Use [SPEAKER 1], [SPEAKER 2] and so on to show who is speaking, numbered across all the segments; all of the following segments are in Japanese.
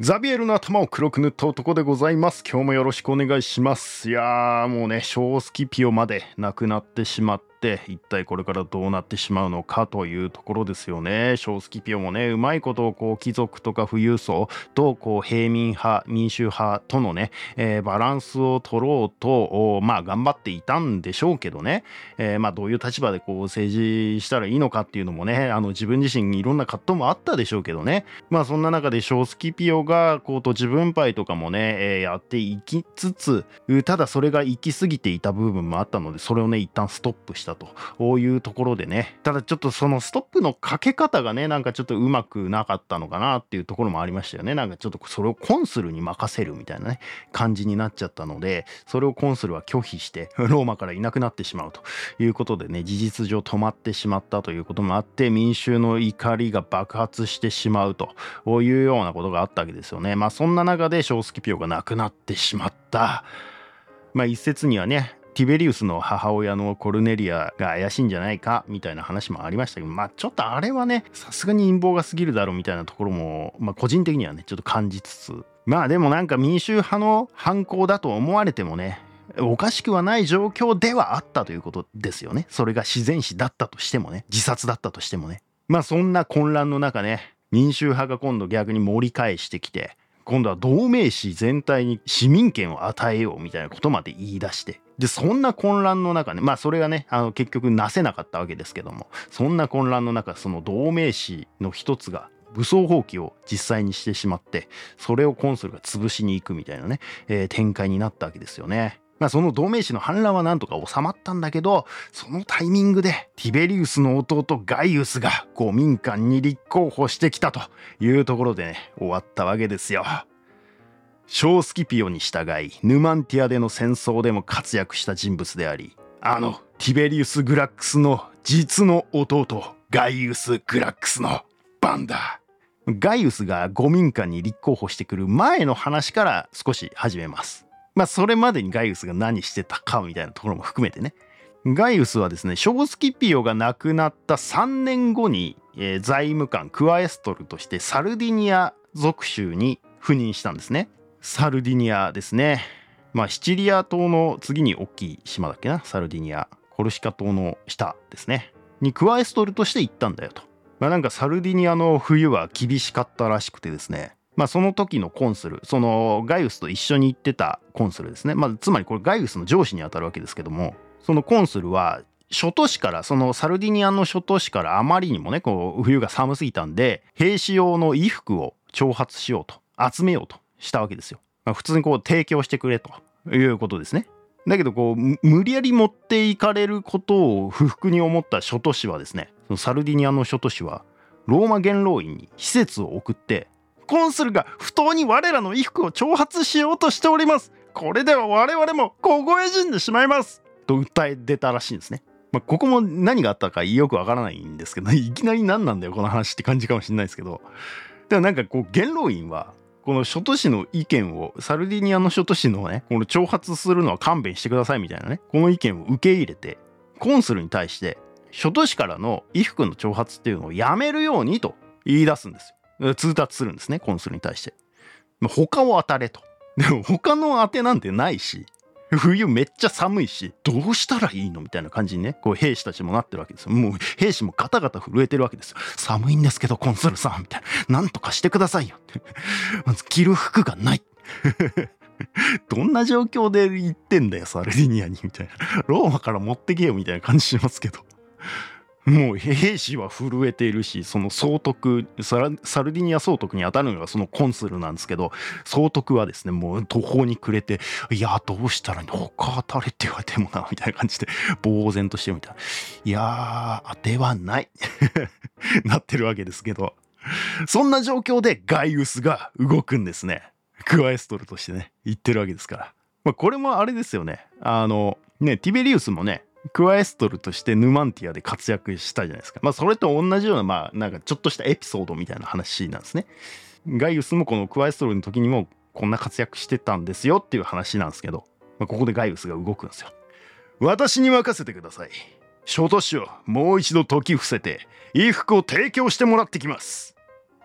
[SPEAKER 1] ザビエルの頭を黒く塗った男でございます。今日もよろしくお願いします。いやーもうね、小スキピオまで亡くなってしまって、一体これからどうなってしまうのかというところですよね。小スキピオもね、うまいことをこう貴族とか富裕層とこう平民派、民衆派とのね、えーバランスを取ろうと、まあ頑張っていたんでしょうけどね、えーまあどういう立場でこう政治したらいいのかっていうのもね、あの自分自身にいろんな葛藤もあったでしょうけどね、まあそんな中で小スキピオがこうと自分パイとかもね、えーやっていきつつただそれが行き過ぎていた部分もあったのでそれをね一旦ストップした。とこういうところでねただちょっとそのストップのかけ方がねなんかちょっとうまくなかったのかなっていうところもありましたよねなんかちょっとそれをコンスルに任せるみたいなね感じになっちゃったのでそれをコンスルは拒否して ローマからいなくなってしまうということでね事実上止まってしまったということもあって民衆の怒りが爆発してしまうというようなことがあったわけですよね。まあそんな中で小スキピオが亡くなってしまった。まあ一説にはねティベリウスの母親のコルネリアが怪しいんじゃないかみたいな話もありましたけどまあちょっとあれはねさすがに陰謀が過ぎるだろうみたいなところも、まあ、個人的にはねちょっと感じつつまあでもなんか民衆派の犯行だと思われてもねおかしくはない状況ではあったということですよね。それが自然死だったとしてもね自殺だったとしてもね。まあそんな混乱の中ね民衆派が今度逆に盛り返してきて今度は同盟市全体に市民権を与えようみたいなことまで言い出してでそんな混乱の中ねまあそれがねあの結局なせなかったわけですけどもそんな混乱の中その同盟市の一つが武装蜂起を実際にしてしまってそれをコンソルが潰しに行くみたいなね、えー展開になったわけですよね。まあその同盟士の反乱はなんとか収まったんだけどそのタイミングでティベリウスの弟ガイウスがこう民間に立候補してきたというところでね終わったわけですよ。小スキピオに従いヌマンティアでの戦争でも活躍した人物でありあのティベリウス・グラックスの実の弟ガイウス・グラックスの番だ。ガイウスが五民間に立候補してくる前の話から少し始めます。まあそれまでにガイウスが何してたかみたいなところも含めてね。ガイウスはですね、小スキピオが亡くなった3年後に、えー財務官クワエストルとしてサルディニア属州に赴任したんですね。サルディニアですね。まあシチリア島の次に大きい島だっけな、サルディニア。コルシカ島の下ですね。にクワエストルとして行ったんだよと。まあなんかサルディニアの冬は厳しかったらしくてですね。まあその時のコンスル、そのガイウスと一緒に行ってたコンスルですね。まあつまりこれガイウスの上司にあたるわけですけども、そのコンスルは諸都市からそのサルディニアの諸都市からあまりにもねこう冬が寒すぎたんで兵士用の衣服を徴発しようと集めようとしたわけですよ。まあ、普通にこう提供してくれということですね。だけどこう無理やり持っていかれることを不服に思った諸都市はですねそのサルディニアの諸都市はローマ元老院に施設を送ってコンスルが不当に我らの衣服を挑発しようとしております。これでは我々も凍え死んでしまいます。と訴え出たらしいんですね。まあ、ここも何があったかよくわからないんですけど いきなり何なんだよこの話って感じかもしれないですけど。でもなんかこう元老院はこの諸都市の意見をサルディニアの諸都市のねこの挑発するのは勘弁してくださいみたいなねこの意見を受け入れてコンスルに対して諸都市からの衣服の挑発っていうのをやめるようにと言い出すんですよ。通達するんですねコンスルに対して。他を当たれと。でも他の当てなんてないし冬めっちゃ寒いしどうしたらいいのみたいな感じにねこう兵士たちもなってるわけですよ。もう兵士もガタガタ震えてるわけですよ。寒いんですけどコンスルさんみたいな。なんとかしてくださいよ まず着る服がない。どんな状況で行ってんだよサルディニアにみたいな。ローマから持ってけよみたいな感じしますけど。もう兵士は震えているしその総督サルディニア総督に当たるのがそのコンスルなんですけど総督はですねもう途方に暮れて「いやどうしたら他当たれって言われてもな」みたいな感じで呆然としてみたいな「いやー当てはない」なってるわけですけどそんな状況でガイウスが動くんですね。クワエストルとしてね言ってるわけですから、まあ、これもあれですよね。あのねティベリウスもねクワエストルとしてヌマンティアで活躍したじゃないですか。まあそれと同じようなまあなんかちょっとしたエピソードみたいな話なんですね。ガイウスもこのクワエストルの時にもこんな活躍してたんですよっていう話なんですけど、まあ、ここでガイウスが動くんですよ。私に任せてください。諸都市をもう一度解き伏せて衣服を提供してもらってきます。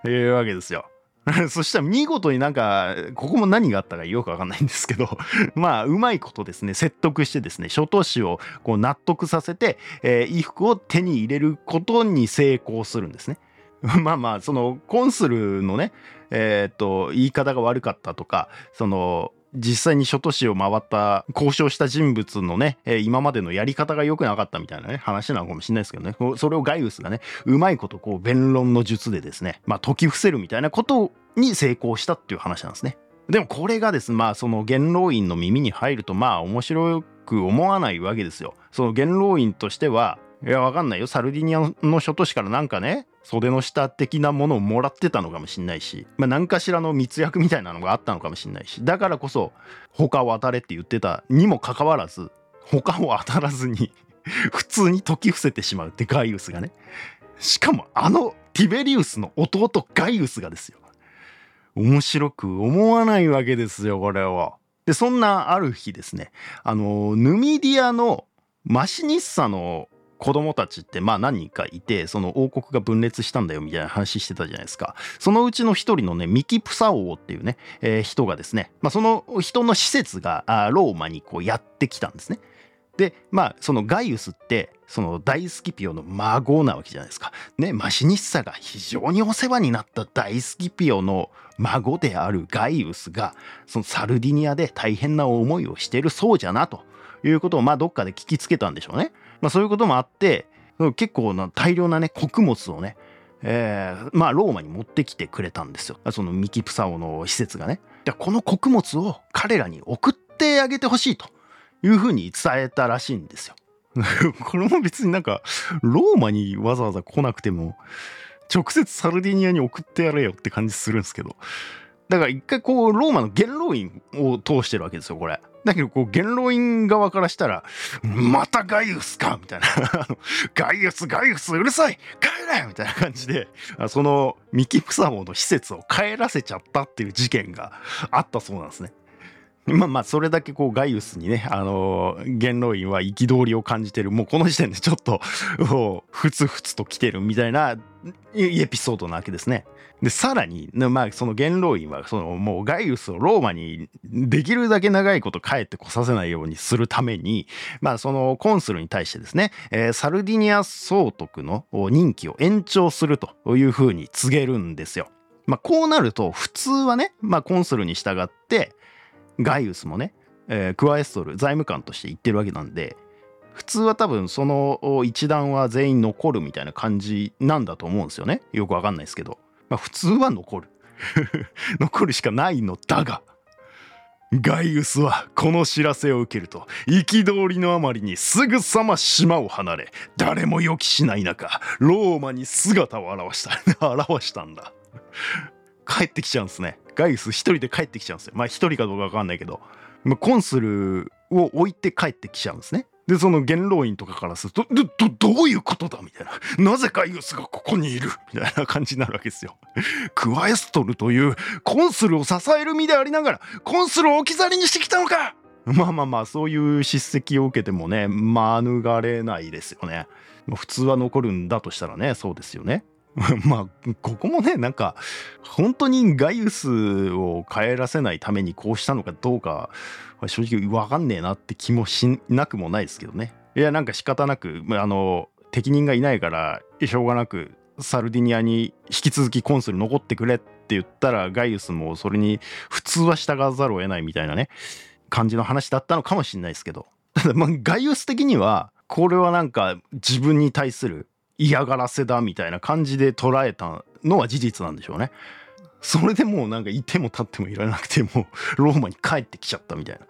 [SPEAKER 1] というわけですよ。そしたら見事になんか、ここも何があったかよくわかんないんですけど、まあ、うまいことですね、説得してですね、諸都市をこう納得させて、えー、衣服を手に入れることに成功するんですね。まあまあ、その、コンスルのね、えっ、と、言い方が悪かったとか、その、実際に諸都市を回った交渉した人物のね、えー、今までのやり方が良くなかったみたいなね話なのかもしれないですけどねそれをガイウスがねうまいことこう弁論の術でですねまあ解き伏せるみたいなことに成功したっていう話なんですね。でもこれがですねまあその元老院の耳に入るとまあ面白く思わないわけですよ。その元老院としてはいやわかんないよ。サルディニアの諸都市からなんかね袖の下的なものをもらってたのかもしんないし、まあ、何かしらの密約みたいなのがあったのかもしんないしだからこそ他を当たれって言ってたにもかかわらず他を当たらずに 普通に解き伏せてしまうってガイウスがね。しかもあのティベリウスの弟ガイウスがですよ。面白く思わないわけですよこれは。でそんなある日ですねあのヌミディアのマシニッサの子供たちってまあ何人かいてその王国が分裂したんだよみたいな話してたじゃないですかそのうちの一人のねミキプサ王っていうね、えー、人がですね、まあ、その人の施設があローマにこうやってきたんですねでまあそのガイウスってその大スキピオの孫なわけじゃないですか。ねマシニッサが非常にお世話になった大スキピオの孫であるガイウスがそのサルディニアで大変な思いをしてるそうじゃなということをまあどっかで聞きつけたんでしょうね。まあ、そういうこともあって結構な大量なね穀物をねえー、まあローマに持ってきてくれたんですよ。そのミキプサオの施設がね。でこの穀物を彼らに送ってあげてほしいというふうに伝えたらしいんですよ。これも別になんかローマにわざわざ来なくても直接サルディニアに送ってやれよって感じするんですけど。だから一回こうローマの元老院を通してるわけですよこれ。だけど、こう、元老院側からしたら、またガイウスかみたいな。ガイウス、ガイウス、うるさい帰れみたいな感じで、その、ミキプサモの施設を帰らせちゃったっていう事件があったそうなんですね。まあまあそれだけこうガイウスにねあの元老院は憤りを感じてるもうこの時点でちょっとふつふつと来てるみたいなエピソードなわけですね。でさらに、まあ、その元老院はそのもうガイウスをローマにできるだけ長いこと帰ってこさせないようにするために、まあ、そのコンスルに対してですね、えー、サルディニア総督の任期を延長するというふうに告げるんですよ。まあ、こうなると普通はね、まあ、コンスルに従ってガイウスもね、えー、クワエストル財務官として言ってるわけなんで普通は多分その一団は全員残るみたいな感じなんだと思うんですよね。よくわかんないですけど、まあ、普通は残る。残るしかないのだがガイウスはこの知らせを受けると憤りのあまりにすぐさま島を離れ誰も予期しない中ローマに姿を現した 現したんだ。帰ってきちゃうんですね。ガイウス一人で帰ってきちゃうんですよ。まあ一人かどうか分かんないけど。まコンスルを置いて帰ってきちゃうんですね。でその元老院とかからするとどどどういうことだみたいな。なぜガイウスがここにいるみたいな感じになるわけですよ。クワエストルというコンスルを支える身でありながらコンスルを置き去りにしてきたのか。まあまあまあそういう叱責を受けてもね免れないですよね。普通は残るんだとしたらねそうですよね。まあここもねなんか本当にガイウスを帰らせないためにこうしたのかどうか正直分かんねえなって気もしなくもないですけどね。いやなんか仕方なくあの適任がいないからしょうがなくサルディニアに引き続きコンスル残ってくれって言ったらガイウスもそれに普通は従わざるを得ないみたいなね感じの話だったのかもしれないですけど。ただまあガイウス的にはこれはなんか自分に対する嫌がらせだみたいな感じで捉えたのは事実なんでしょうね。それでもうなんかいても立ってもいられなくてもう ローマに帰ってきちゃったみたいな。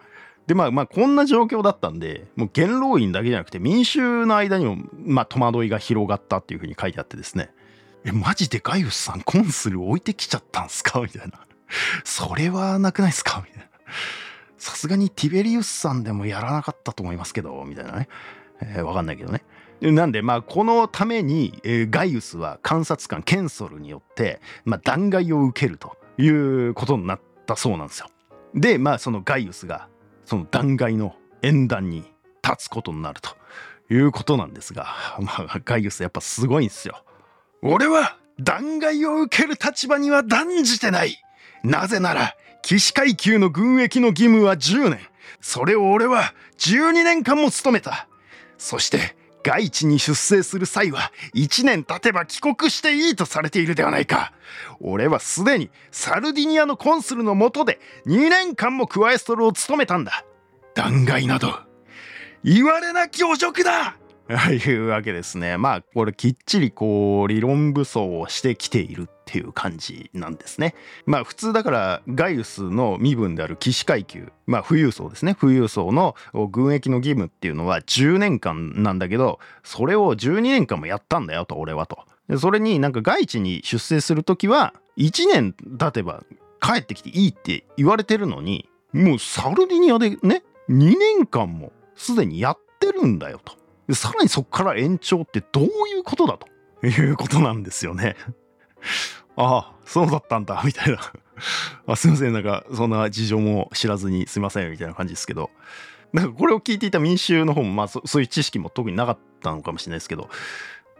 [SPEAKER 1] でまあまあこんな状況だったんでもう元老院だけじゃなくて民衆の間にもまあ戸惑いが広がったっていうふうに書いてあってですね。えマジでガイウスさんコンスル置いてきちゃったんすか？みたいな。それはなくないですか？みたいな。さすがにティベリウスさんでもやらなかったと思いますけどみたいなね、えー、わかんないけどね。なんでまあこのために、えー、ガイウスは監察官ケンソルによって、まあ、弾劾を受けるということになったそうなんですよ。でまあそのガイウスがその弾劾の演壇に立つことになるということなんですが、まあ、ガイウスやっぱすごいんですよ。俺は弾劾を受ける立場には断じてないなぜなら騎士階級の軍役の義務は10年それを俺は12年間も務めたそして外地に出征する際は1年経てば帰国していいとされているではないか。俺はすでにサルディニアのコンスルの下で2年間もクワエストルを務めたんだ。弾劾など。言われなき汚職だ。いうわけですね。まあこれきっちりこう理論武装をしてきているっていう感じなんですね。まあ普通だからガイウスの身分である騎士階級まあ富裕層ですね富裕層の軍役の義務っていうのは10年間なんだけどそれを12年間もやったんだよと俺はと。それになんか外地に出征する時は1年経てば帰ってきていいって言われてるのにもうサルディニアでね2年間もすでにやってるんだよと。さらにそこから延長ってどういうことだということなんですよね。ああ、そうだったんだ、みたいな あ。すいません、なんかそんな事情も知らずにすいません、みたいな感じですけど。なんかこれを聞いていた民衆の方も、まあそういう知識も特になかったのかもしれないですけど、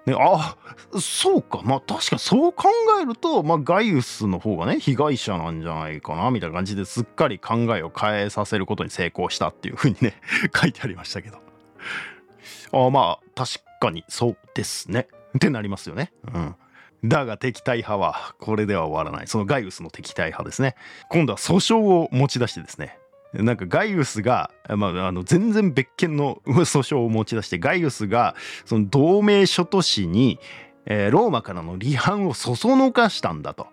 [SPEAKER 1] ね、あそうかまあ確かそう考えると、まあ、ガイウスの方がね被害者なんじゃないかなみたいな感じですっかり考えを変えさせることに成功したっていうふうにね 書いてありましたけどあまあ確かにそうですね。ってなりますよね。うん。だが敵対派はこれでは終わらない。そのガイウスの敵対派ですね。今度は訴訟を持ち出してですね。なんかガイウスが、まあ、あの全然別件の訴訟を持ち出してガイウスがその同盟諸都市に、えー、ローマからの離反をそそのかしたんだと。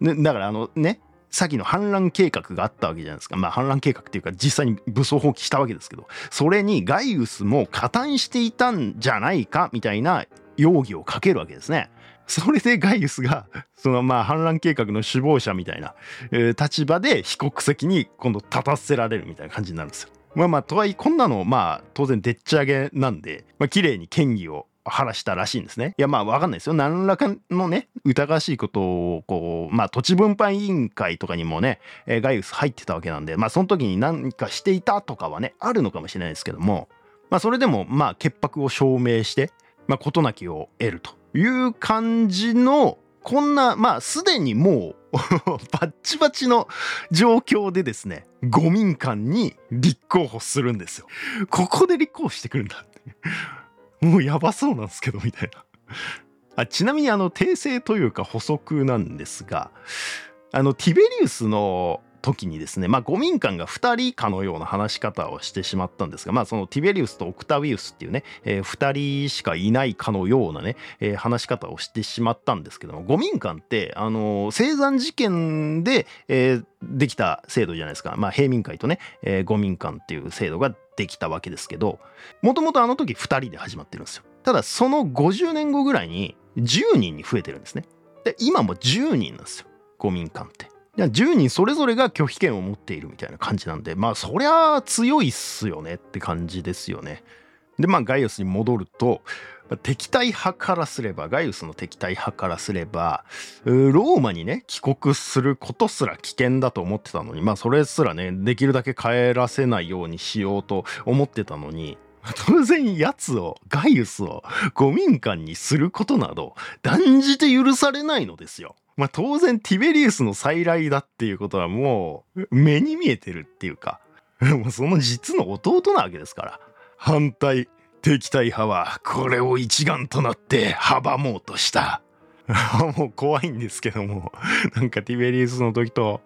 [SPEAKER 1] ね、だからあのねさっきの反乱計画があったわけじゃないですか。まあ反乱計画っていうか実際に武装放棄したわけですけどそれにガイウスも加担していたんじゃないかみたいな容疑をかけるわけですね。それでガイウスがそのまあ反乱計画の首謀者みたいな、え、立場で被告席に今度立たせられるみたいな感じになるんですよ。まあまあとはいえこんなのまあ当然でっち上げなんで、まあ綺麗に嫌疑を晴らしたらしいんですね。いやまあわかんないですよ。何らかのね疑わしいことをこうまあ土地分配委員会とかにもね、えー、ガイウス入ってたわけなんでまあその時に何かしていたとかはねあるのかもしれないですけどもまあそれでもまあ潔白を証明してまあ事なきを得ると。いう感じのこんなまあすでにもう バッチバチの状況でですね五民間に立候補するんですよ。ここで立候補してくるんだってもうやばそうなんですけどみたいな。あちなみにあの訂正というか補足なんですがあのティベリウスの時にですね、まあ、五民間が2人かのような話し方をしてしまったんですが、まあ、そのティベリウスとオクタウィウスっていうね、えー、2人しかいないかのようなね、えー、話し方をしてしまったんですけども五民間って、あの、生産事件で、えー、できた制度じゃないですか、まあ、平民会とね、えー、民間っていう制度ができたわけですけどもともとあの時2人で始まってるんですよ。ただその50年後ぐらいに10人に増えてるんですね。で今も10人なんですよ。五民間って。10人それぞれが拒否権を持っているみたいな感じなんでまあそりゃ強いっすよねって感じですよね。でまあガイオスに戻ると敵対派からすればガイウスの敵対派からすればローマにね帰国することすら危険だと思ってたのにまあそれすらねできるだけ帰らせないようにしようと思ってたのに当然やつをガイウスを五民間にすることなど断じて許されないのですよ。まあ当然ティベリウスの再来だっていうことはもう目に見えてるっていうか、その実の弟なわけですから。反対、敵対派はこれを一丸となって阻もうとした。もう怖いんですけども、なんかティベリウスの時と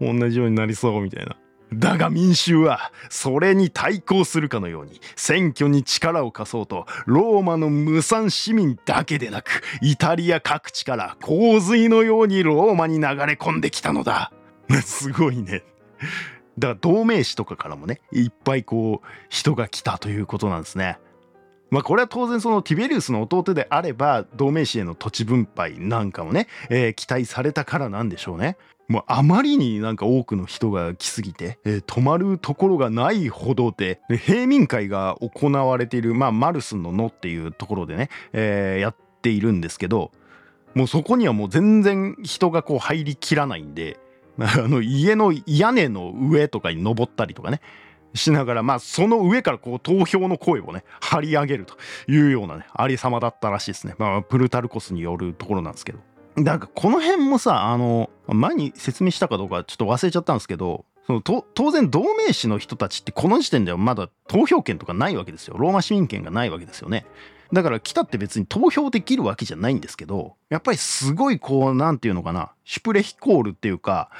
[SPEAKER 1] 同じようになりそうみたいな。だが民衆はそれに対抗するかのように選挙に力を貸そうとローマの無産市民だけでなくイタリア各地から洪水のようにローマに流れ込んできたのだ。すごいね。だから同盟士とかからもねいっぱいこう人が来たということなんですね。まあこれは当然そのティベリウスの弟であれば同盟士への土地分配なんかもね、えー、期待されたからなんでしょうね。もうあまりになんか多くの人が来すぎて、えー、泊まるところがないほどで平民会が行われている、まあ、マルスの野っていうところでね、えー、やっているんですけどもうそこにはもう全然人がこう入りきらないんで あの家の屋根の上とかに登ったりとかねしながらまあその上からこう投票の声をね張り上げるというようなねありさまだったらしいですね。まあプルタルコスによるところなんですけど。なんかこの辺もさあの前に説明したかどうかちょっと忘れちゃったんですけどその当然同盟士の人たちってこの時点ではまだ投票権とかないわけですよ。ローマ市民権がないわけですよね。だから来たって別に投票できるわけじゃないんですけどやっぱりすごいこう何て言うのかなシュプレヒコールっていうか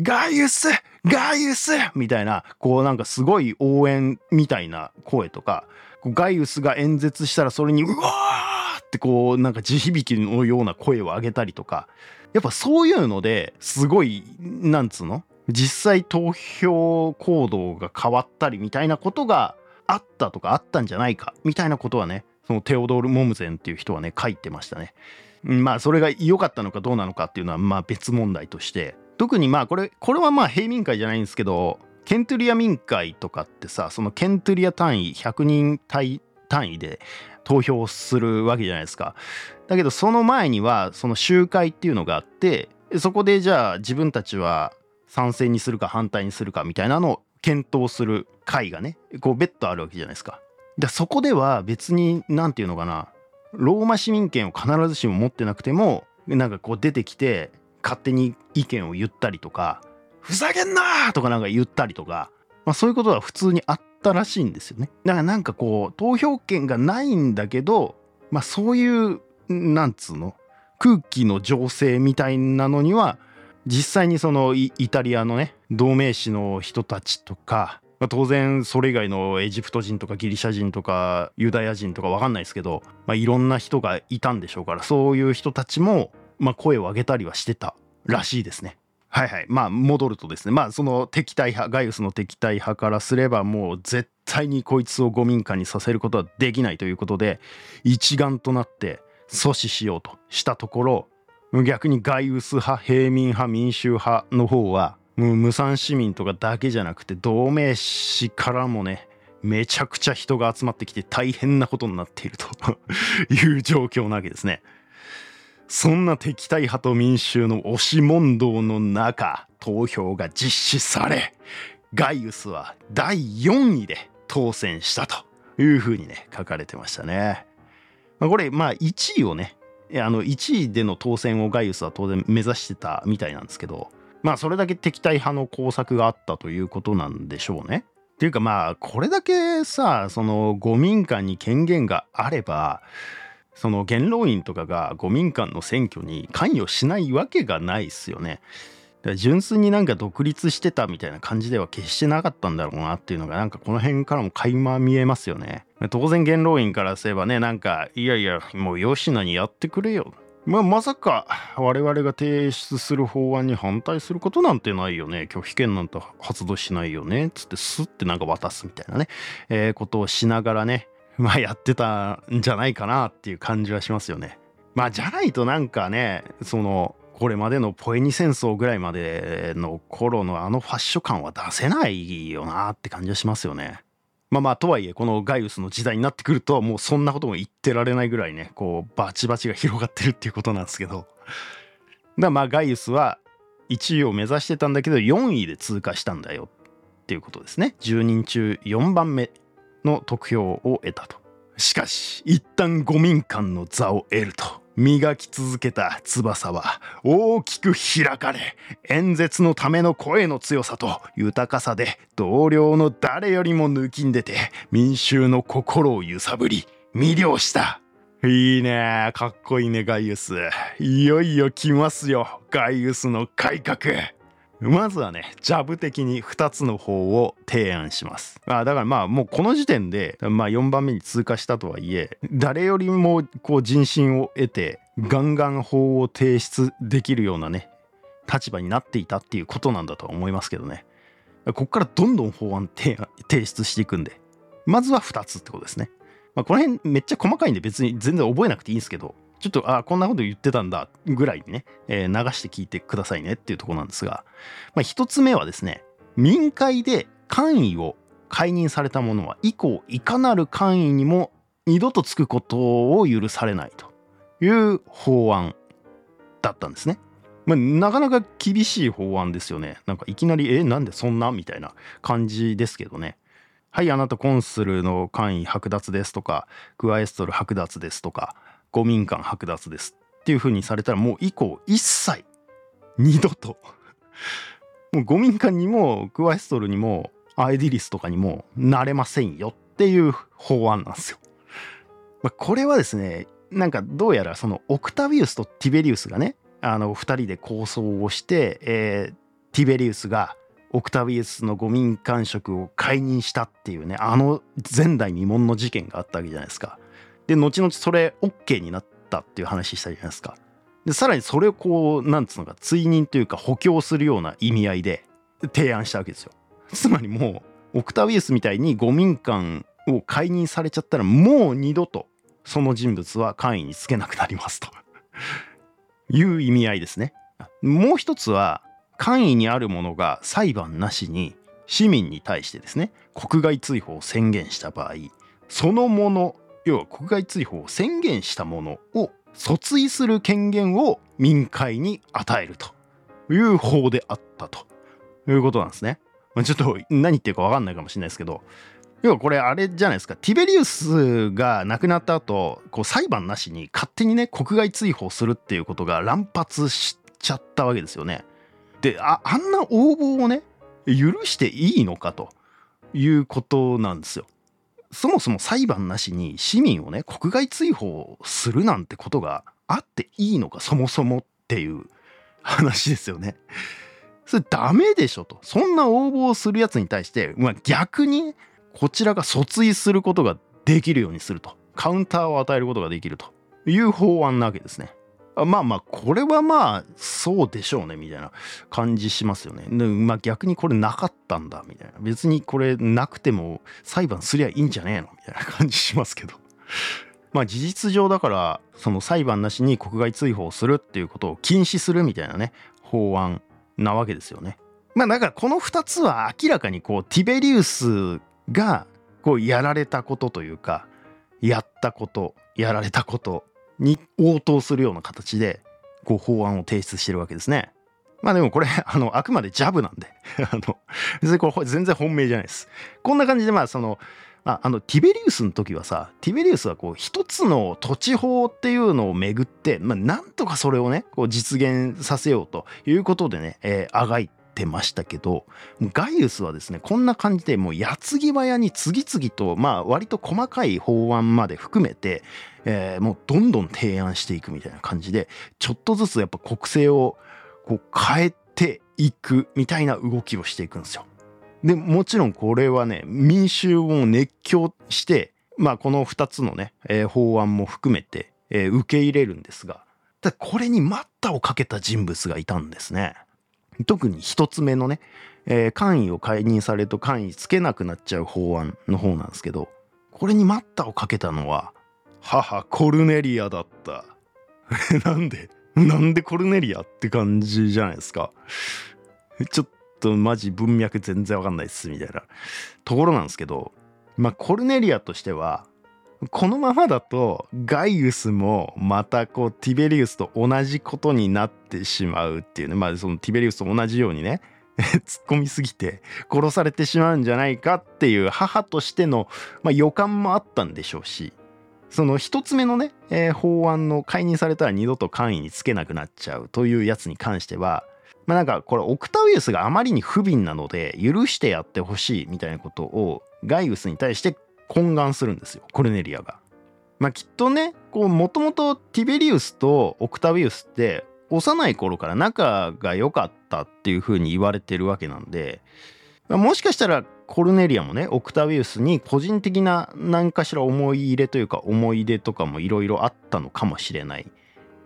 [SPEAKER 1] ガイウスガイウスみたいなこうなんかすごい応援みたいな声とかガイウスが演説したらそれにうわーってこうなんか地響きのような声を上げたりとかやっぱそういうのですごいなんつうの？実際投票行動が変わったりみたいなことがあったとかあったんじゃないかみたいなことはねそのテオドール・モムゼンっていう人はね書いてましたね。まあそれが良かったのかどうなのかっていうのはまあ別問題として特にまあこれこれはまあ平民会じゃないんですけどケントリア民会とかってさそのケントリア単位100人単位で投票するわけじゃないですか。だけどその前にはその集会っていうのがあってそこでじゃあ自分たちは賛成にするか反対にするかみたいなのを検討する会がねこう別途あるわけじゃないですか。でそこでは別に何て言うのかなローマ市民権を必ずしも持ってなくてもなんかこう出てきて勝手に意見を言ったりとかふざけんなとかなんか言ったりとか、まあ、そういうことは普通にあったらしいんですよね。だからなんかこう投票権がないんだけど、まあ、そういうなんつうの空気の情勢みたいなのには実際にそのイタリアのね同盟士の人たちとか、まあ、当然それ以外のエジプト人とかギリシャ人とかユダヤ人とか分かんないですけど、まあ、いろんな人がいたんでしょうからそういう人たちも、まあ、声を上げたりはしてたらしいですね。はいはいまあ戻るとですねまあその敵対派ガイウスの敵対派からすればもう絶対にこいつを五民間にさせることはできないということで一丸となって阻止しようとしたところ逆にガイウス派平民派民衆派の方はもう無産市民とかだけじゃなくて同盟士からもねめちゃくちゃ人が集まってきて大変なことになっているという状況なわけですね。そんな敵対派と民衆の押し問答の中投票が実施されガイウスは第4位で当選したというふうにね書かれてましたね。まあ、これまあ1位をねあの1位での当選をガイウスは当然目指してたみたいなんですけどまあそれだけ敵対派の工作があったということなんでしょうね。っていうかまあこれだけさその五民間に権限があればその元老院とかが五民間の選挙に関与しないわけがないっすよね。純粋になんか独立してたみたいな感じでは決してなかったんだろうなっていうのがなんかこの辺からも垣間見えますよね。当然元老院からすればねなんかいやいやもう吉野にやってくれよ。まあ、まさか我々が提出する法案に反対することなんてないよね拒否権なんて発動しないよねつってスッてなんか渡すみたいなね、えー、ことをしながらね まあやってたんじゃないかなっていう感じはしますよね。まあじゃないとなんかねそのこれまでのポエニ戦争ぐらいまでの頃のあのファッション感は出せないよなって感じはしますよね。まあまあとはいえこのガイウスの時代になってくるともうそんなことも言ってられないぐらいねこうバチバチが広がってるっていうことなんですけどだまあガイウスは1位を目指してたんだけど4位で通過したんだよっていうことですね10人中4番目の得票を得たと。しかし一旦五民間の座を得ると磨き続けた翼は大きく開かれ演説のための声の強さと豊かさで同僚の誰よりも抜きんでて民衆の心を揺さぶり魅了した。いいねかっこいいねガイウス。いよいよ来ますよガイウスの改革。まずはねジャブ的に2つの方を提案します。あだからまあもうこの時点で、まあ、4番目に通過したとはいえ誰よりもこう人心を得てガンガン法を提出できるようなね立場になっていたっていうことなんだとは思いますけどね。ここからどんどん法案提出していくんで。まずは2つってことですね、まあ、この辺めっちゃ細かいんで別に全然覚えなくていいんですけどちょっと、あ、こんなこと言ってたんだぐらいにね、えー、流して聞いてくださいねっていうところなんですが、まあ、一つ目はですね、民会で官位を解任された者は以降いかなる官位にも二度とつくことを許されないという法案だったんですね。まあ、なかなか厳しい法案ですよね。なんかいきなり、え、なんでそんなみたいな感じですけどね。はい、あなたコンスルの官位剥奪ですとか、クワエストル剥奪ですとか、公民館剥奪ですっていう風にされたらもう以降一切二度と もうゴミンカにもクワイストルにもアイディリスとかにもなれませんよっていう法案なんですよ。まあ、これはですねなんかどうやらそのオクタビウスとティベリウスがねあの2人で構想をして、えー、ティベリウスがオクタビウスの五民官職を解任したっていうねあの前代未聞の事件があったわけじゃないですか。で後々それ OK になったっていう話したじゃないですか。でさらにそれをこうなんつうのか追認というか補強するような意味合いで提案したわけですよ。つまりもうオクタビウスみたいに五民官を解任されちゃったらもう二度とその人物は官位につけなくなりますと いう意味合いですね。もう一つは官位にあるものが裁判なしに市民に対してですね国外追放を宣言した場合そのもの要は国外追放を宣言したものを訴追する権限を民会に与えるという法であったということなんですね。まあちょっと何言ってるか分かんないかもしれないですけど要はこれあれじゃないですかティベリウスが亡くなった後こう裁判なしに勝手にね国外追放するっていうことが乱発しちゃったわけですよね。でああんな応募をね許していいのかということなんですよ。そもそも裁判なしに市民をね国外追放するなんてことがあっていいのかそもそもっていう話ですよね。それダメでしょとそんな応募をするやつに対して、まあ、逆にこちらが訴追することができるようにするとカウンターを与えることができるという法案なわけですね。まあまあこれはまあそうでしょうねみたいな感じしますよね。まあ逆にこれなかったんだみたいな別にこれなくても裁判すりゃいいんじゃねえのみたいな感じしますけど。まあ事実上だからその裁判なしに国外追放するっていうことを禁止するみたいなね法案なわけですよね。まあだからこの2つは明らかにこうティベリウスがこうやられたことというかやったことやられたことに応答するような形でこう法案を提出してるわけですね。まあでもこれ あのあくまでジャブなんで あの別にこれ全然本命じゃないです。こんな感じでまあそのああのティベリウスの時はさティベリウスはこう一つの土地法っていうのをめぐって、まあ、なんとかそれをねこう実現させようということでね、えー、あがいてましたけどガイウスはですねこんな感じでもう矢継ぎ早に次々とまあ割と細かい法案まで含めて、えー、もうどんどん提案していくみたいな感じでちょっとずつやっぱ国政をこう変えていくみたいな動きをしていくんですよ。でもちろんこれはね民衆を熱狂してまあこの2つのね、えー、法案も含めて、えー、受け入れるんですがこれに待ったをかけた人物がいたんですね。特に1つ目のね、えー、官位を解任されると官位つけなくなっちゃう法案の方なんですけどこれに待ったをかけたのは母コルネリアだった。なんでなんでコルネリアって感じじゃないですか。ちょっとマジ文脈全然わかんないっすみたいなところなんですけどまあコルネリアとしてはこのままだとガイウスもまたこうティベリウスと同じことになってしまうっていうね。まあそのティベリウスと同じようにね 突っ込みすぎて 殺されてしまうんじゃないかっていう母としての、まあ、予感もあったんでしょうし。その一つ目のね、えー、法案の解任されたら二度と官位につけなくなっちゃうというやつに関してはまあなんかこれオクタウイウスがあまりに不憫なので許してやってほしいみたいなことをガイウスに対して懇願するんですよコルネリアが。まあきっとねもともとティベリウスとオクタビウスって幼い頃から仲が良かったっていう風に言われてるわけなんで、まあ、もしかしたらコルネリアもねオクタビウスに個人的な何かしら思い入れというか思い出とかもいろいろあったのかもしれない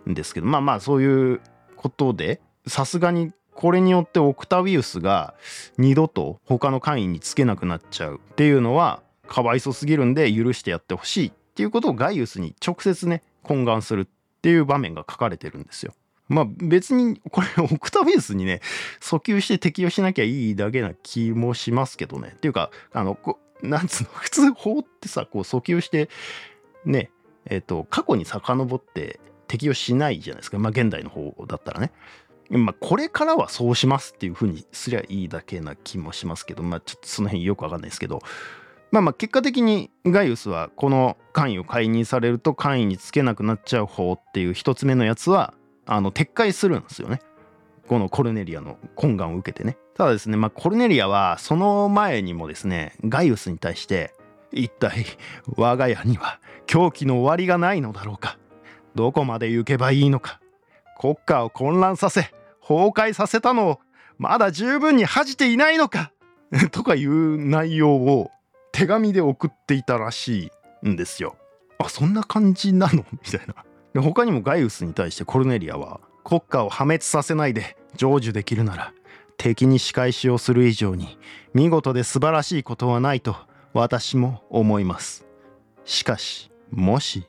[SPEAKER 1] んですけどまあまあそういうことでさすがにこれによってオクタビウスが二度と他の会員につけなくなっちゃうっていうのはかわいそすぎるんで許してやってほしいっていうことをガイウスに直接ね懇願するっていう場面が書かれてるんですよ。まあ別にこれオクタビウスにね 訴求して適用しなきゃいいだけな気もしますけどね。っていうかあのこなんつうの普通法ってさこう訴求してねえっ、と過去に遡って適用しないじゃないですかまあ現代の方だったらね。まあ、これからはそうしますっていうふうにすりゃいいだけな気もしますけど、まあ、ちょっとその辺よくわかんないですけど、まあまあ結果的にガイウスはこの官位を解任されると官位につけなくなっちゃう方っていう一つ目のやつはあの撤回するんですよね。このコルネリアの懇願を受けてね。ただですね、まあ、コルネリアはその前にもですねガイウスに対して一体我が家には狂気の終わりがないのだろうかどこまで行けばいいのか国家を混乱させ崩壊させたのをまだ十分に恥じていないのか とかいう内容を手紙で送っていたらしいんですよ。あそんな感じなの？みたいな。で他にもガイウスに対してコルネリアは国家を破滅させないで成就できるなら敵に仕返しをする以上に見事で素晴らしいことはないと私も思います。しかしもし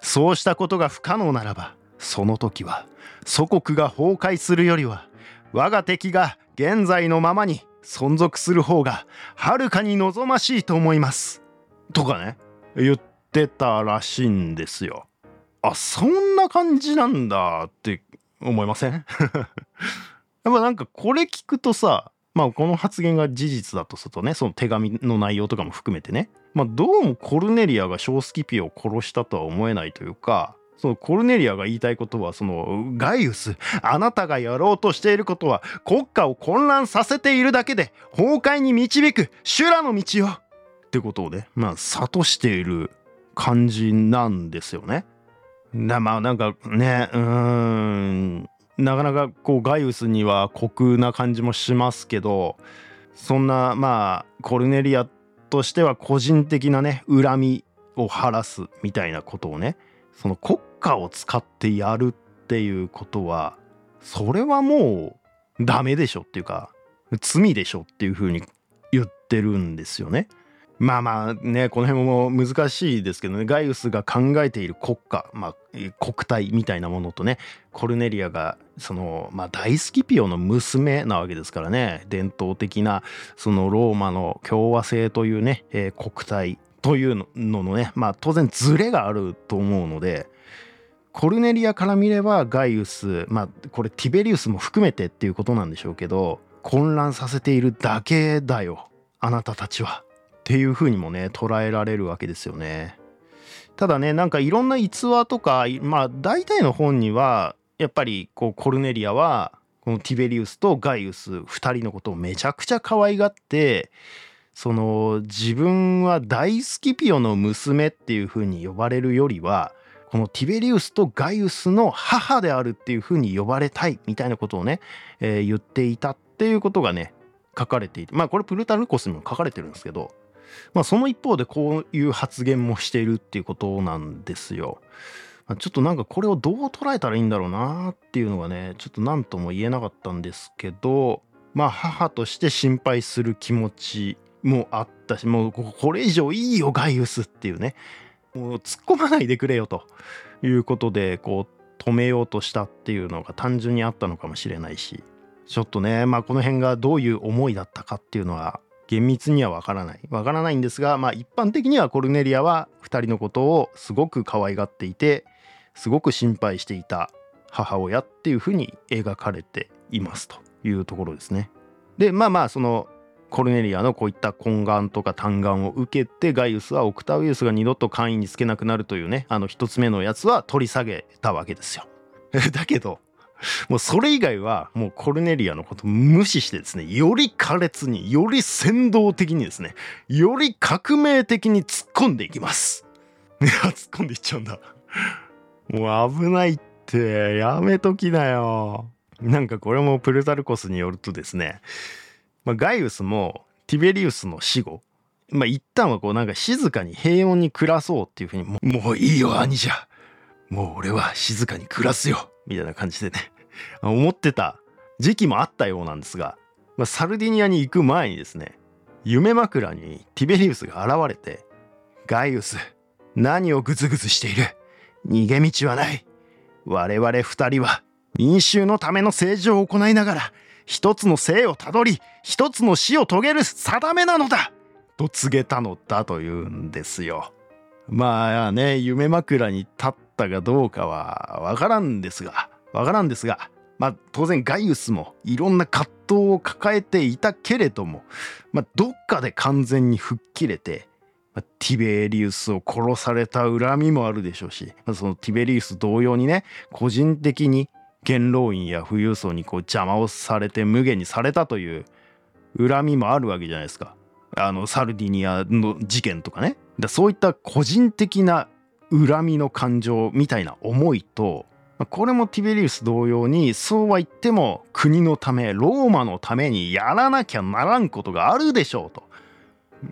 [SPEAKER 1] そうしたことが不可能ならばその時は祖国が崩壊するよりは我が敵が現在のままに存続する方がはるかに望ましいと思います。とかね言ってたらしいんですよ。あそんな感じなんだって思いません？やっぱなんかこれ聞くとさまあこの発言が事実だとするとねその手紙の内容とかも含めてねまあどうもコルネリアがショースキピを殺したとは思えないというかそのコルネリアが言いたいことはそのガイウスあなたがやろうとしていることは国家を混乱させているだけで崩壊に導く修羅の道よってことをねまあ諭している感じなんですよね。まあなんかねうんなかなかこうガイウスには酷な感じもしますけどそんなまあコルネリアとしては個人的なね恨みを晴らすみたいなことをねその国家を使ってやるっていうことはそれはもうダメでしょっていうか罪でしょっていうふうに言ってるんですよね。まあまあねこの辺も難しいですけどねガイウスが考えている国家、まあ、国体みたいなものとねコルネリアがその、まあ、大スキピオの娘なわけですからね伝統的なそのローマの共和制というね、えー、国体というののねまあ当然ズレがあると思うのでコルネリアから見ればガイウスまあこれティベリウスも含めてっていうことなんでしょうけど混乱させているだけだよあなたたちはっていうふうにもね捉えられるわけですよね。ただねなんかいろんな逸話とかまあ大体の本にはやっぱりこうコルネリアはこのティベリウスとガイウス2人のことをめちゃくちゃ可愛がってその自分は大スキピオの娘っていう風に呼ばれるよりはこのティベリウスとガイウスの母であるっていう風に呼ばれたいみたいなことをね、えー、言っていたっていうことがね書かれていてまあこれプルタルコスにも書かれてるんですけどまあその一方でこういう発言もしているっていうことなんですよ。ちょっとなんかこれをどう捉えたらいいんだろうなっていうのがねちょっと何とも言えなかったんですけどまあ母として心配する気持ちもあったしもうこれ以上いいよガイウスっていうねもう突っ込まないでくれよということでこう止めようとしたっていうのが単純にあったのかもしれないしちょっとねまあこの辺がどういう思いだったかっていうのは厳密にはわからないわからないんですがまあ一般的にはコルネリアは2人のことをすごく可愛がっていてすごく心配していた母親っていうふうに描かれていますというところですね。でまあまあそのコルネリアのこういった懇願とか嘆願を受けてガイウスはオクタウイウスが二度と官位につけなくなるというねあの一つ目のやつは取り下げたわけですよ。だけどもうそれ以外はもうコルネリアのこと無視してですねより苛烈により先導的にですねより革命的に突っ込んでいきます。いや突っ込んでいっちゃうんだ。もう危ないってやめときなよ。なんかこれもプルタルコスによるとですねまあ、ガイウスもティベリウスの死後、まあ、一旦はこうなんか静かに平穏に暮らそうっていうふうにももういいよ兄者もう俺は静かに暮らすよ。みたいな感じでね 思ってた時期もあったようなんですが、まあ、サルディニアに行く前にですね夢枕にティベリウスが現れて「ガイウス何をグズグズしている？逃げ道はない。我々二人は民衆のための政治を行いながら一つの生をたどり一つの死を遂げる定めなのだと告げたのだというんですよ。まあね夢枕に立ったかどうかはわからんですがわからんですがまあ当然ガイウスもいろんな葛藤を抱えていたけれども、まあ、どっかで完全に吹っ切れて、まあ、ティベリウスを殺された恨みもあるでしょうし、まあ、そのティベリウス同様にね個人的に元老院や富裕層にこう邪魔をされて無限にされたという恨みもあるわけじゃないですか。あのサルディニアの事件とかね。だそういった個人的な恨みの感情みたいな思いとこれもティベリウス同様にそうは言っても国のためローマのためにやらなきゃならんことがあるでしょうと。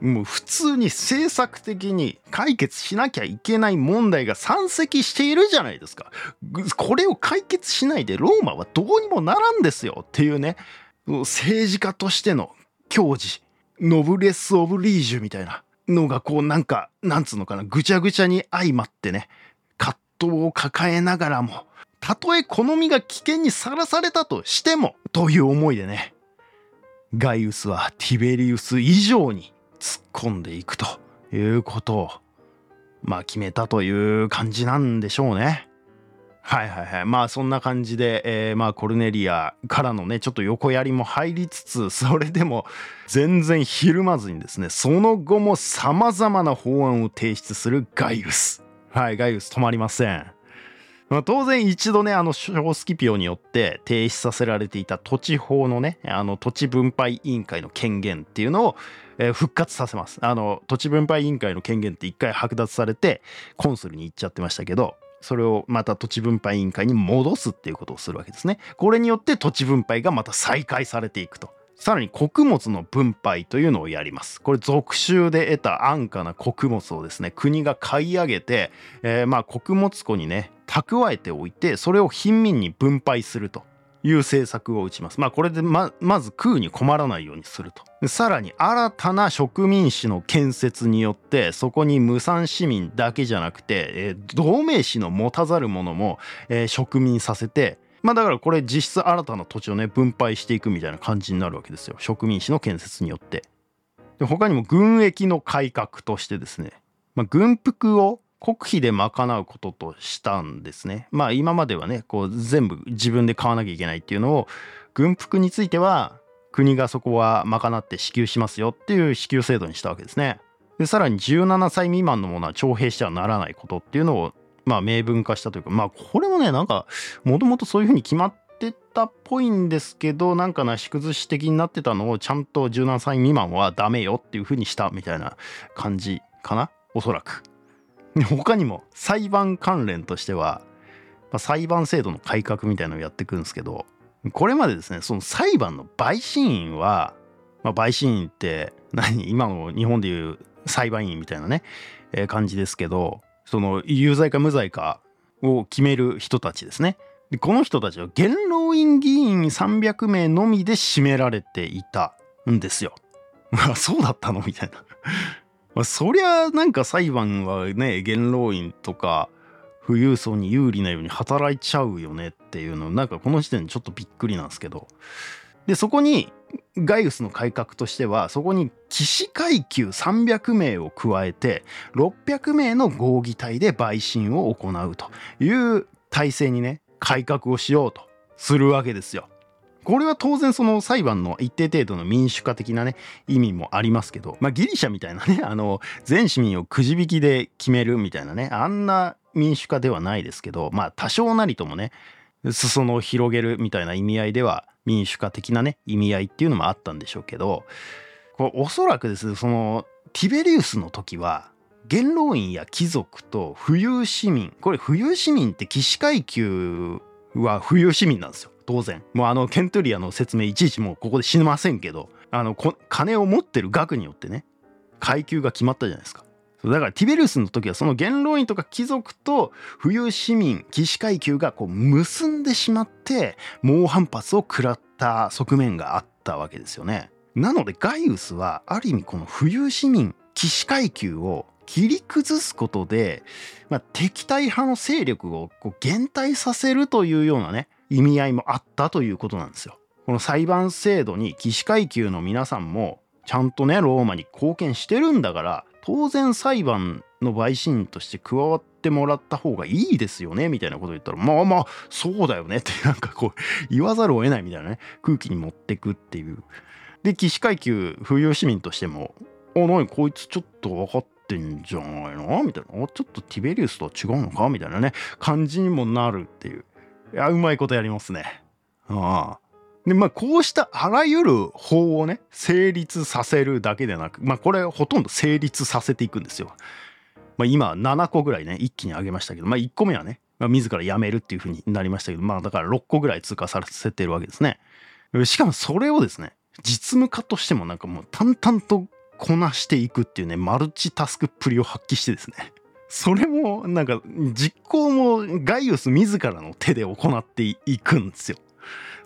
[SPEAKER 1] もう普通に政策的に解決しなきゃいけない問題が山積しているじゃないですか。これを解決しないでローマはどうにもならんですよっていうね政治家としての矜持ノブレス・オブ・リージュみたいなのがこうなんかなんつうのかなぐちゃぐちゃに相まってね葛藤を抱えながらもたとえ好みが危険にさらされたとしてもという思いでねガイウスはティベリウス以上に突っ込んでいくということをまあ決めたという感じなんでしょうね。はいはいはいまあそんな感じで、えー、まあコルネリアからのねちょっと横やりも入りつつ それでも全然ひるまずにですねその後もさまざまな法案を提出するガイウスはいガイウス止まりません。まあ、当然一度ねあの小スキピオによって停止させられていた土地法のねあの土地分配委員会の権限っていうのを、復活させます。あの土地分配委員会の権限って一回剥奪されてコンスルに行っちゃってましたけどそれをまた土地分配委員会に戻すっていうことをするわけですね。これによって土地分配がまた再開されていくと。さらに穀物の分配というのをやります。これ属州で得た安価な穀物をですね国が買い上げて、えー、まあ穀物庫にね蓄えておいてそれを貧民に分配するという政策を打ちます。まあこれでままず食うに困らないようにすると。さらに新たな植民地の建設によってそこに無産市民だけじゃなくて、えー、同盟市の持たざる者も、えー、植民させてまあだからこれ実質新たな土地をね分配していくみたいな感じになるわけですよ植民地の建設によって。で他にも軍役の改革としてですね、まあ、軍服を国費で賄うこととしたんですね。まあ今まではねこう全部自分で買わなきゃいけないっていうのを軍服については国がそこは賄って支給しますよっていう支給制度にしたわけですね。でさらに17歳未満のものは徴兵してはならないことっていうのをまあ明文化したというかまあこれもねなんかもともとそういうふうに決まってたっぽいんですけどなんかなし崩し的になってたのをちゃんと17歳未満はダメよっていうふうにしたみたいな感じかな？おそらく。他にも裁判関連としては、まあ、裁判制度の改革みたいなのをやっていくんですけどこれまでですねその裁判の陪審員は、まあ、陪審員って何？今の日本でいう裁判員みたいなね、えー、感じですけどその有罪か無罪かを決める人たちですね。でこの人たちは元老院議員300名のみで占められていたんですよ。あそうだったの？みたいな まあ、そりゃなんか裁判はね元老院とか富裕層に有利なように働いちゃうよねっていうのなんかこの時点でちょっとびっくりなんですけどでそこにガイウスの改革としてはそこに騎士階級300名を加えて600名の合議体で陪審を行うという体制にね改革をしようとするわけですよ。これは当然その裁判の一定程度の民主化的なね意味もありますけど、まあ、ギリシャみたいなね あの全市民をくじ引きで決めるみたいなねあんな民主化ではないですけどまあ多少なりともね裾野を広げるみたいな意味合いでは民主化的なね意味合いっていうのもあったんでしょうけどこれおそらくですそのティベリウスの時は元老院や貴族と富裕市民これ富裕市民って騎士階級は富裕市民なんですよ。当然。もうあのケントリアの説明いちいちもうここで死ねませんけどあの金を持ってる額によってね階級が決まったじゃないですか。だからティベリウスの時はその元老院とか貴族と富裕市民騎士階級がこう結んでしまって猛反発を食らった側面があったわけですよね。なのでガイウスはある意味この富裕市民騎士階級を切り崩すことで、まあ、敵対派の勢力をこう減退させるというようなね意味合いもあったということなんですよ。この裁判制度に騎士階級の皆さんもちゃんとねローマに貢献してるんだから当然裁判の陪審員として加わってもらった方がいいですよねみたいなこと言ったらまあまあそうだよねってなんかこう言わざるを得ないみたいなね空気に持ってくっていうで起死回級富裕市民としても「お何こいつちょっと分かってんじゃないの?」みたいな「あちょっとティベリウスとは違うのか?」みたいなね感じにもなるっていういやうまいことやりますねああでまあこうしたあらゆる法をね成立させるだけでなくまあこれほとんど成立させていくんですよ。まあ、今7個ぐらいね一気に上げましたけど、まあ、1個目はね、まあ、自ら辞めるっていうふうになりましたけどまあだから6個ぐらい通過させてるわけですね。しかもそれをですね実務家としてもなんかもう淡々とこなしていくっていうねマルチタスクっぷりを発揮してですねそれもなんか実行もガイウス自らの手で行っていくんですよ。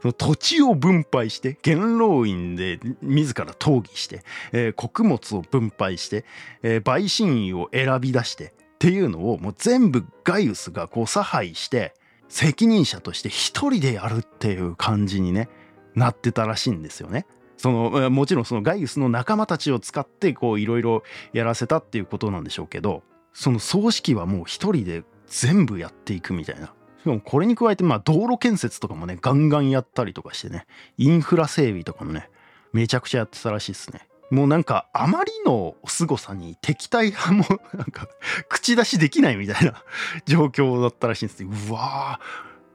[SPEAKER 1] その土地を分配して元老院で自ら討議して、えー、穀物を分配して、えー、陪審員を選び出してっていうのをもう全部ガイウスがこう差配して責任者として一人でやるっていう感じにねなってたらしいんですよね。そのもちろんそのガイウスの仲間たちを使っていろいろやらせたっていうことなんでしょうけどその葬式はもう一人で全部やっていくみたいなしかもこれに加えてまあ道路建設とかもねガンガンやったりとかしてねインフラ整備とかもねめちゃくちゃやってたらしいですね。もうなんかあまりの凄さに敵対派も なんか口出しできないみたいな 状況だったらしいんですうわ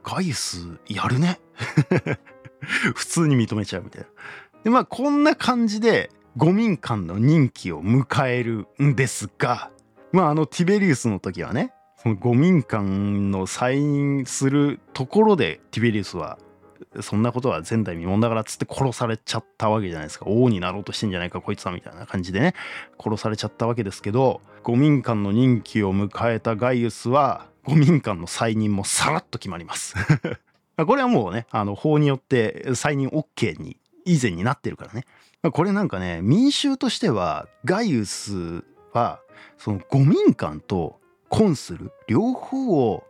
[SPEAKER 1] ーガイスやるね。普通に認めちゃうみたいな。でまあこんな感じで五民間の任期を迎えるんですがまああのティベリウスの時はねその五民間の再任するところでティベリウスはそんなことは前代未聞だからっつって殺されちゃったわけじゃないですか。王になろうとしてんじゃないかこいつはみたいな感じでね。殺されちゃったわけですけど五民間の任期を迎えたガイウスは五民間の再任もさらっと決まります。これはもうねあの法によって再任 OK に以前になってるからね。これなんかね民衆としてはガイウスはその五民間とコンする両方を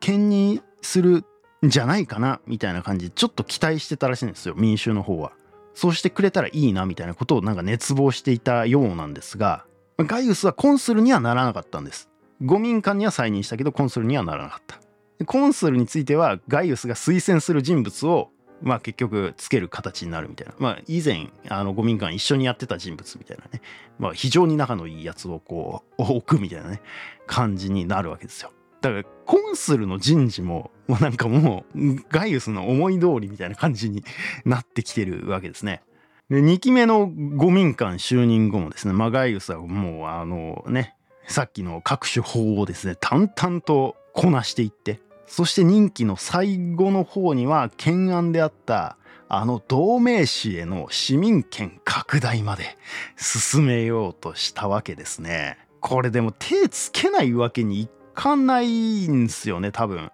[SPEAKER 1] 兼任するんじゃないかなみたいな感じでちょっと期待してたらしいんですよ民衆の方は。そうしてくれたらいいなみたいなことをなんか熱望していたようなんですがガイウスはコンスルにはならなかったんです。五民間には再任したけどコンスルにはならなかった。コンスルについてはガイウスが推薦する人物をまあ結局つける形になるみたいな。まあ以前あの五民間一緒にやってた人物みたいなね。まあ非常に仲のいいやつをこう置くみたいなね。感じになるわけですよ。だからコンスルの人事ももうなんかもうガイウスの思い通りみたいな感じになってきてるわけですね。で2期目の五民間就任後もですね、まあ、ガイウスはもうあのねさっきの各種法をですね淡々とこなしていってそして任期の最後の方には懸案であったあの同盟市への市民権拡大まで 進めようとしたわけですね。これでも手つけないわけにいかないんすよね多分。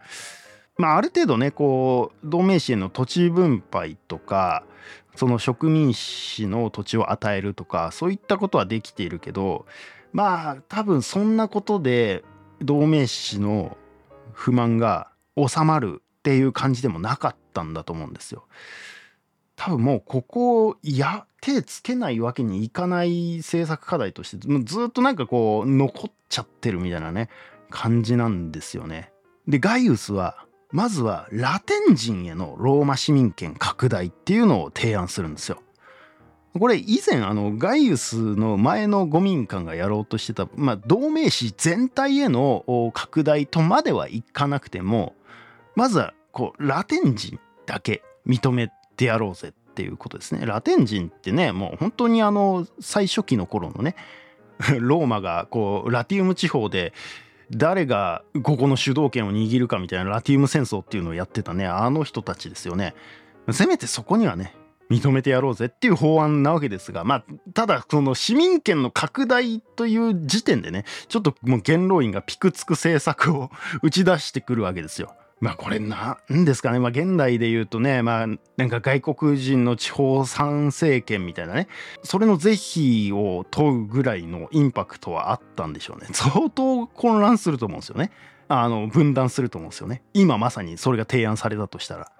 [SPEAKER 1] まあある程度ねこう同盟市への土地分配とかその植民地の土地を与えるとかそういったことはできているけどまあ多分そんなことで同盟市の不満が収まるっていう感じでもなかったんだと思うんですよ。多分もうここや手つけないわけにいかない政策課題としてずっとなんかこう残っちゃってるみたいなね感じなんですよね。でガイウスはまずはラテン人へのローマ市民権拡大っていうのを提案するんですよ。これ以前あのガイウスの前の五民間がやろうとしてた、まあ、同盟市全体への拡大とまではいかなくてもまずはこうラテン人だけ認めてやろうぜっていうことですね。ラテン人ってねもう本当にあの最初期の頃のね ローマがこうラティウム地方で誰がここの主導権を握るかみたいなラティウム戦争っていうのをやってたねあの人たちですよね。せめてそこにはね認めてやろうぜっていう法案なわけですがまあただその市民権の拡大という時点でねちょっともう元老院がピクつく政策を 打ち出してくるわけですよ。まあこれなんですかね。まあ現代で言うとねまあなんか外国人の地方参政権みたいなね。それの是非を問うぐらいのインパクトはあったんでしょうね。相当混乱すると思うんですよね。あの分断すると思うんですよね。今まさにそれが提案されたとしたら。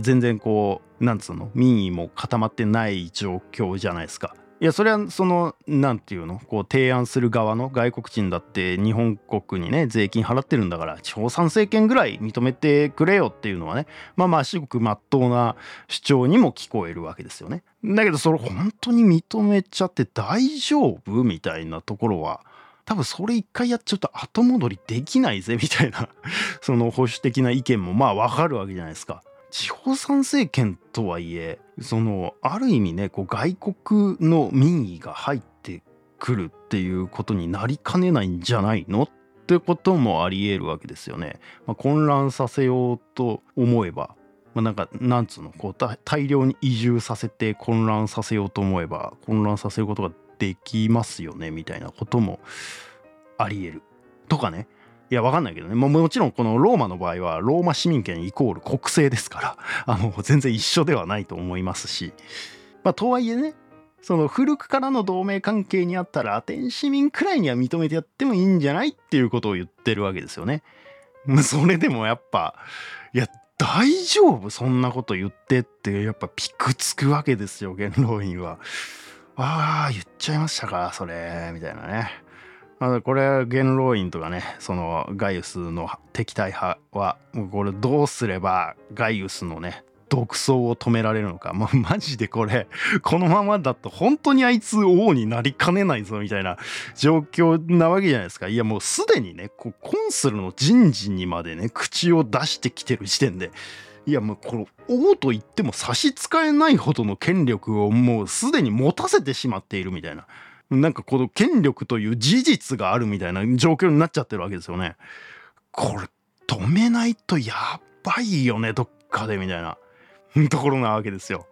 [SPEAKER 1] 全然こうなんつうの民意も固まってない状況じゃないですかいやそれはその何て言うのこう提案する側の外国人だって日本国にね税金払ってるんだから共産政権ぐらい認めてくれよっていうのはねまあまあ至極まっとうな主張にも聞こえるわけですよね。だけどそれ本当に認めちゃって大丈夫みたいなところは多分それ一回やっちゃうと後戻りできないぜみたいなその保守的な意見もまあわかるわけじゃないですか。地方参政権とはいえそのある意味ねこう外国の民意が入ってくるっていうことになりかねないんじゃないのってこともありえるわけですよね。まあ、混乱させようと思えば、まあ、なんかなんつうのこう大量に移住させて混乱させようと思えば混乱させることができますよねみたいなこともありえる。とかねいや、わかんないけどね。ももちろんこのローマの場合は、ローマ市民権イコール国政ですから、あの、全然一緒ではないと思いますし。まあ、とはいえね、その古くからの同盟関係にあったら、アテン市民くらいには認めてやってもいいんじゃないっていうことを言ってるわけですよね。それでもやっぱ、いや、大丈夫？そんなこと言ってって、やっぱピクつくわけですよ、元老院は。ああ、言っちゃいましたか、それ、みたいなね。まあ、これ元老院とかねそのガイウスの敵対派はもうこれどうすればガイウスのね独走を止められるのか、まあ、マジでこれこのままだと本当にあいつ王になりかねないぞみたいな状況なわけじゃないですか。いやもうすでにねこうコンスルの人事にまでね口を出してきてる時点でいやもうこの王と言っても差し支えないほどの権力をもうすでに持たせてしまっているみたいな。なんかこの権力という事実があるみたいな状況になっちゃってるわけですよね。これ止めないとやばいよねどっかでみたいな ところなわけですよ。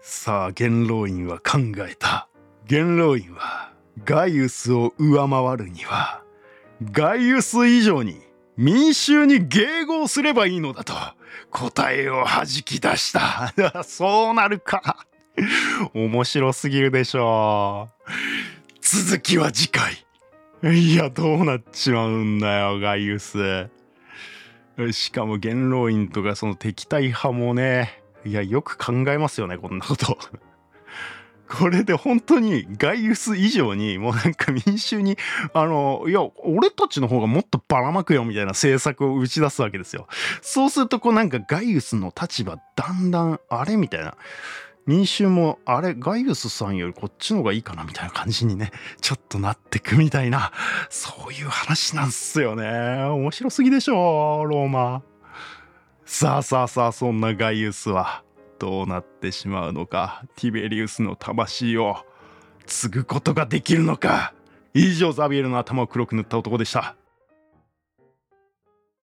[SPEAKER 1] さあ元老院は考えた。元老院はガイウスを上回るにはガイウス以上に民衆に迎合すればいいのだと答えを弾き出した。そうなるか。面白すぎるでしょう。続きは次回。いや、どうなっちまうんだよ、ガイウス。しかも元老院とかその敵対派もね、いや、よく考えますよね、こんなこと。これで本当にガイウス以上にもうなんか民衆にあのいや俺たちの方がもっとばらまくよみたいな政策を打ち出すわけですよ。そうするとこうなんかガイウスの立場だんだんあれみたいな民衆もあれガイウスさんよりこっちの方がいいかなみたいな感じにね ちょっとなってくみたいなそういう話なんすよね。面白すぎでしょローマ。さあさあさあそんなガイウスはどうなってしまうのか。ティベリウスの魂を継ぐことができるのか。以上ザビエルの頭を黒く塗った男でした。